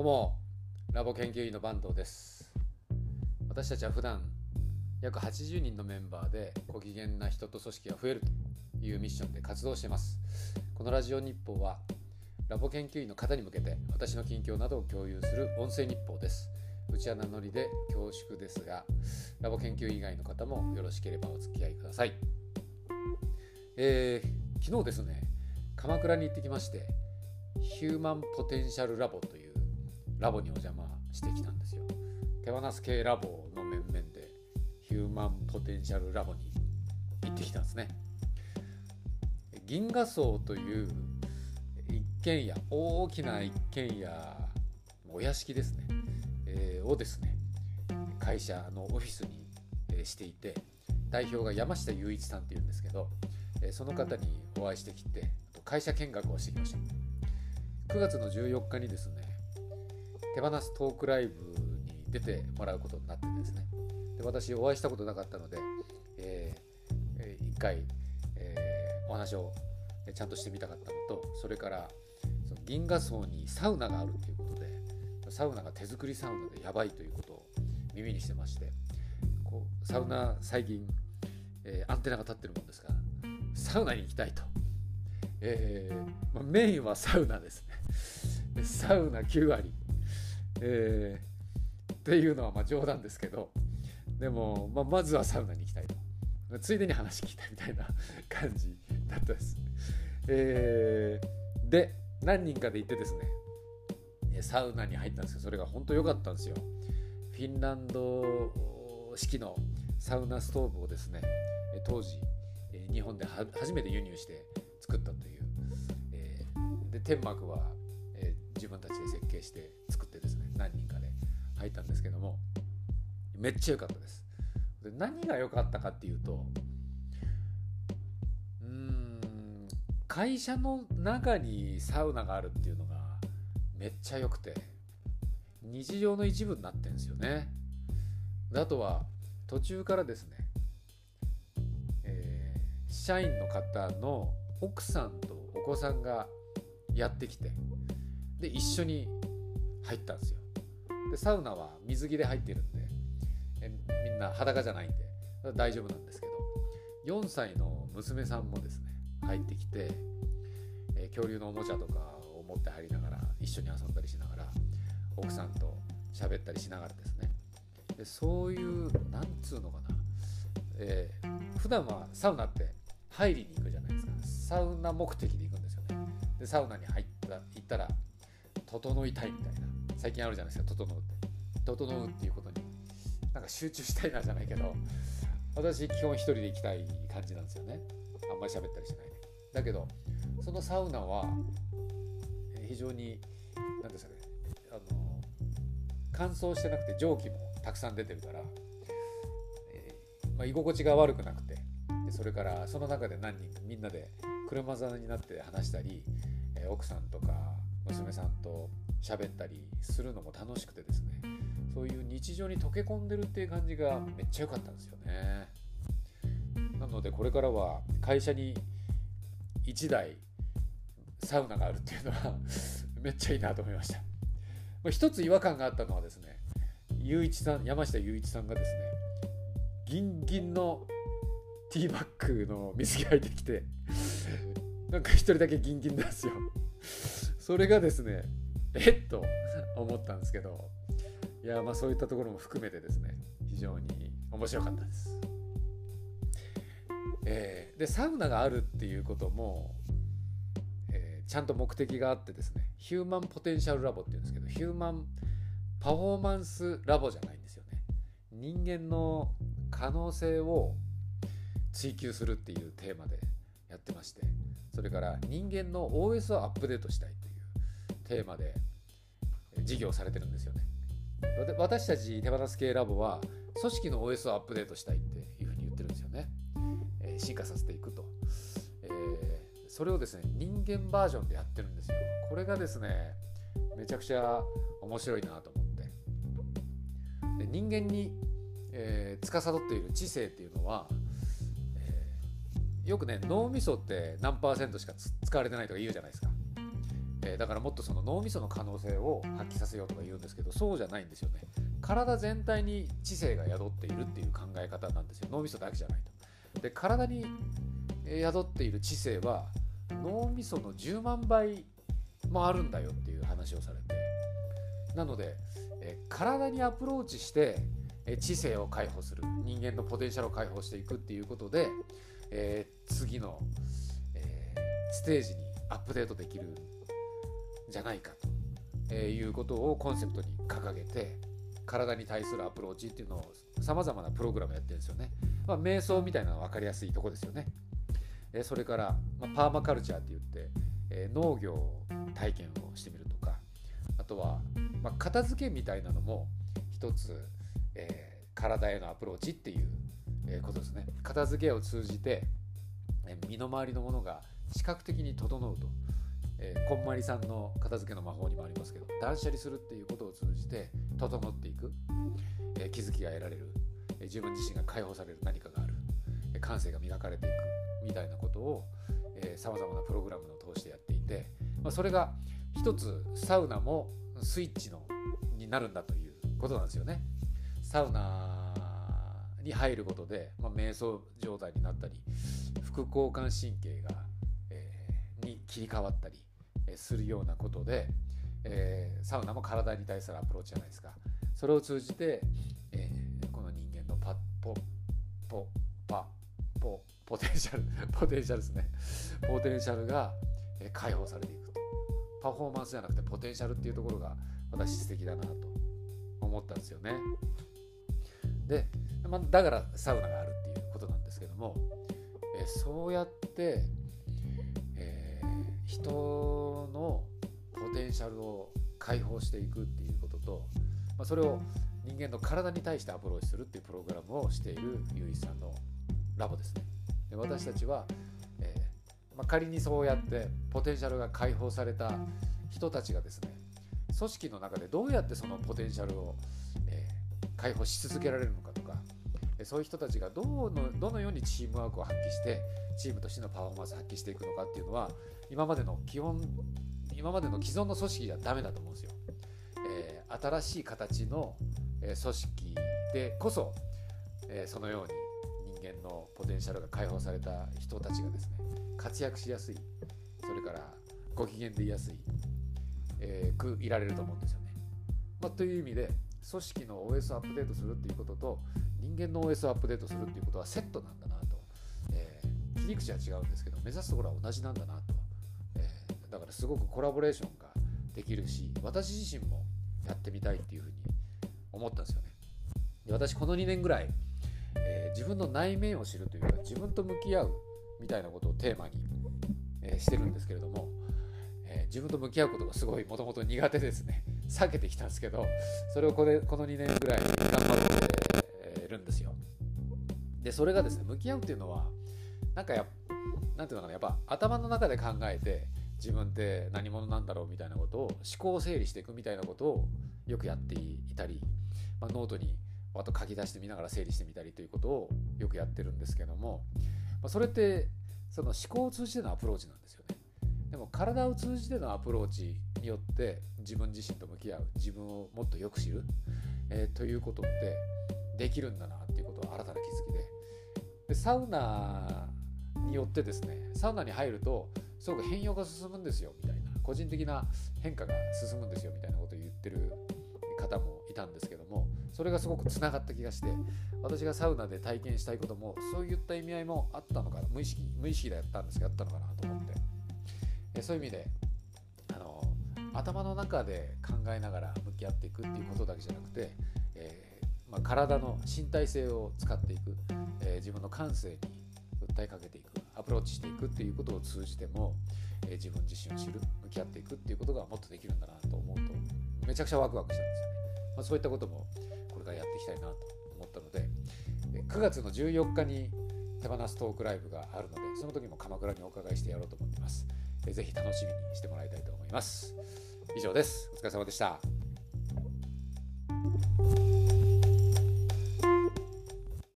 どうもラボ研究員の坂東です。私たちは普段約80人のメンバーでご機嫌な人と組織が増えるというミッションで活動しています。このラジオ日報はラボ研究員の方に向けて私の近況などを共有する音声日報です。うちは名乗りで恐縮ですがラボ研究員以外の方もよろしければお付き合いください。えー、昨日ですね鎌倉に行ってきましてヒューマンポテンシャルラボというラボにお邪魔してきたんですよ。手放す系ラボの面々でヒューマンポテンシャルラボに行ってきたんですね。銀河荘という一軒家大きな一軒家お屋敷ですね、えー、をですね会社のオフィスに、え、していて代表が山下雄一さんっていうんですけど、え、その方にお会いしてきて会社見学をしてきました。9月の14日にですね手放すトークライブに出てもらうことになってですね。で私お会いしたことなかったので、えー、1回、えー、お話をちゃんとしてみたかったのとそれからその銀河荘にサウナがあるということでサウナが手作りサウナでやばいということを耳にしてましてこうサウナ最近、えー、アンテナが立ってるもんですからサウナに行きたいと、えーまあ、メインはサウナですね。サウナ9割。えー、っていうのはまあ冗談ですけどでも、まあ、まずはサウナに行きたいと。ついでに話聞きたみたいな感じだったです、えー、で何人かで行ってですねサウナに入ったんですけどそれが本当良かったんですよ。フィンランド式のサウナストーブをですね当時日本で初めて輸入して作ったという、えー、で天幕は、えー、自分たちで設計して何人かで入ったんですけどもめっちゃ良かったです。で何が良かったかっていうとうん会社の中にサウナがあるっていうのがめっちゃ良くて日常の一部になってるんですよね。あとは途中からですね、えー、社員の方の奥さんとお子さんがやってきてで一緒に入ったんですよ。でサウナは水着で入ってるんでえみんな裸じゃないんで大丈夫なんですけど4歳の娘さんもですね入ってきて、え恐竜のおもちゃとかを持って入りながら一緒に遊んだりしながら奥さんと喋ったりしながらですね。でそういうなんつうのかな、えー、普段はサウナって入りに行くじゃないですか。サウナ目的で行くんですよね。でサウナに入った行ったら整いたいみたいな。最近あるじゃないですか整うって。整うっていうことに。なんか集中したいなじゃないけど私基本一人で行きたい感じなんですよね。あんまり喋ったりしないで。だけどそのサウナは非常に何ですかねあの乾燥してなくて蒸気もたくさん出てるから、えー、まあ、居心地が悪くなくてでそれからその中で何人かみんなで車座になって話したり、えー、奥さんとか娘さんと喋ったりするのも楽しくてですねそういう日常に溶け込んでるっていう感じがめっちゃ良かったんですよね。なのでこれからは会社に1台サウナがあるっていうのは めっちゃいいなと思いました。一つ違和感があったのはですね雄一さん山下雄一さんがですねギンギンのティーバッグの水着入ってきてなんか一人だけギンギンなんですよ。それがですねえっと思ったんですけどいやまあそういったところも含めてですね非常に面白かったです。えー、でサウナがあるっていうことも、えー、ちゃんと目的があってですねヒューマンポテンシャルラボっていうんですけどヒューマンパフォーマンスラボじゃないんですよね。人間の可能性を追求するっていうテーマでやってましてそれから人間の OS をアップデートしたいというテーマで事業されてるんですよね。私たち手放す系ラボは組織の OS をアップデートしたいっていうふうに言ってるんですよね。え、進化させていくと、えー、それをですね人間バージョンでやってるんですよ。これがですねめちゃくちゃ面白いなと思ってで人間に、えー、司っている知性っていうのは、えー、よくね脳みそって何パーセントしか使われてないとか言うじゃないですか。えー、だからもっとその脳みその可能性を発揮させようとか言うんですけどそうじゃないんですよね。体全体に知性が宿っているっていう考え方なんですよ。脳みそだけじゃないと。で体に宿っている知性は脳みその10万倍もあるんだよっていう話をされて。なので、え体にアプローチして知性を解放する。人間のポテンシャルを解放していくっていうことで、えー、次の、えー、ステージにアップデートできるじゃないかということをコンセプトに掲げて体に対するアプローチっていうのをさまざまなプログラムやってるんですよね。まあ、瞑想みたいなのは分かりやすいとこですよね。えそれから、ま、パーマカルチャーって言って、え、農業体験をしてみるとかあとは、ま、片付けみたいなのも一つ、えー、体へのアプローチっていう、ことですね。片付けを通じて、身の回りのものが視覚的に整うと。えー、こんまりさんの片付けの魔法にもありますけど断捨離するっていうことを通じて整っていく、えー、気づきが得られる、えー、自分自身が解放される何かがある、えー、感性が磨かれていくみたいなことをさまざまなプログラムを通してやっていて、まあ、それが一つサウナもスイッチのになるんだということなんですよね。サウナに入ることで、まあ、瞑想状態になったり副交感神経が、えー、に切り替わったりするようなことで、えー、サウナも体に対するアプローチじゃないですか。それを通じて、えー、この人間のパッポポパポポテンシャル ポテンシャルですね。ポテンシャルが解放されていくと。パフォーマンスじゃなくてポテンシャルっていうところが私素敵だなと思ったんですよね。で、まあ、だからサウナがあるっていうことなんですけども、えそうやって人のポテンシャルを解放していくっていうことと、まあ、それを人間の体に対してアプローチするっていうプログラムをしているゆういさんのラボですね。で私たちは、えー、まあ、仮にそうやってポテンシャルが解放された人たちがですね組織の中でどうやってそのポテンシャルを、えー、解放し続けられるのかそういう人たちがどのどのようにチームワークを発揮してチームとしてのパフォーマンスを発揮していくのかっていうのは今までの基本今までの既存の組織じゃダメだと思うんですよ。えー、新しい形の、組織でこそ、えー、そのように人間のポテンシャルが解放された人たちがですね活躍しやすいそれからご機嫌でいやすい、えー、くいられると思うんですよね。まあ、という意味で組織の OS をアップデートするっていうことと人間の OS をアップデートするっていうことはセットなんだなと、えー、切り口は違うんですけど目指すところは同じなんだなと、えー、だからすごくコラボレーションができるし私自身もやってみたいっていうふうに思ったんですよね。で私この2年ぐらい、えー、自分の内面を知るというか自分と向き合うみたいなことをテーマに、えしてるんですけれども、え自分と向き合うことがすごいもともと苦手ですね。避けてきたんですけどそれをこれこの2年ぐらい頑張ってるんですよでそれがですね向き合うっていうのはなんかやなんていうのかなやっぱ頭の中で考えて自分って何者なんだろうみたいなことを思考を整理していくみたいなことをよくやっていたり、まあ、ノートにあと書き出してみながら整理してみたりということをよくやってるんですけども、まあ、それってその思考を通じてのアプローチなんですよね。でも体を通じてのアプローチによって自分自身と向き合う自分をもっとよく知る、えー、ということってできるんだなっていうことは新たな気づきで。でサウナによってですねサウナに入るとすごく変容が進むんですよみたいな。個人的な変化が進むんですよみたいなことを言ってる方もいたんですけどもそれがすごくつながった気がして私がサウナで体験したいこともそういった意味合いもあったのかな無意識無意識でやったんですけどあったのかなと思って。そういう意味であの頭の中で考えながら向き合っていくっていうことだけじゃなくて、まあ、体の身体性を使っていく、えー、自分の感性に訴えかけていくアプローチしていくっていうことを通じても、えー、自分自身を知る向き合っていくっていうことがもっとできるんだなと思うとめちゃくちゃワクワクしたんですよね、まあ、そういったこともこれからやっていきたいなと思ったので9月の14日に手放すトークライブがあるのでその時も鎌倉にお伺いしてやろうと思っています。ぜひ楽しみにしてもらいたいと思います。以上です。お疲れ様でした。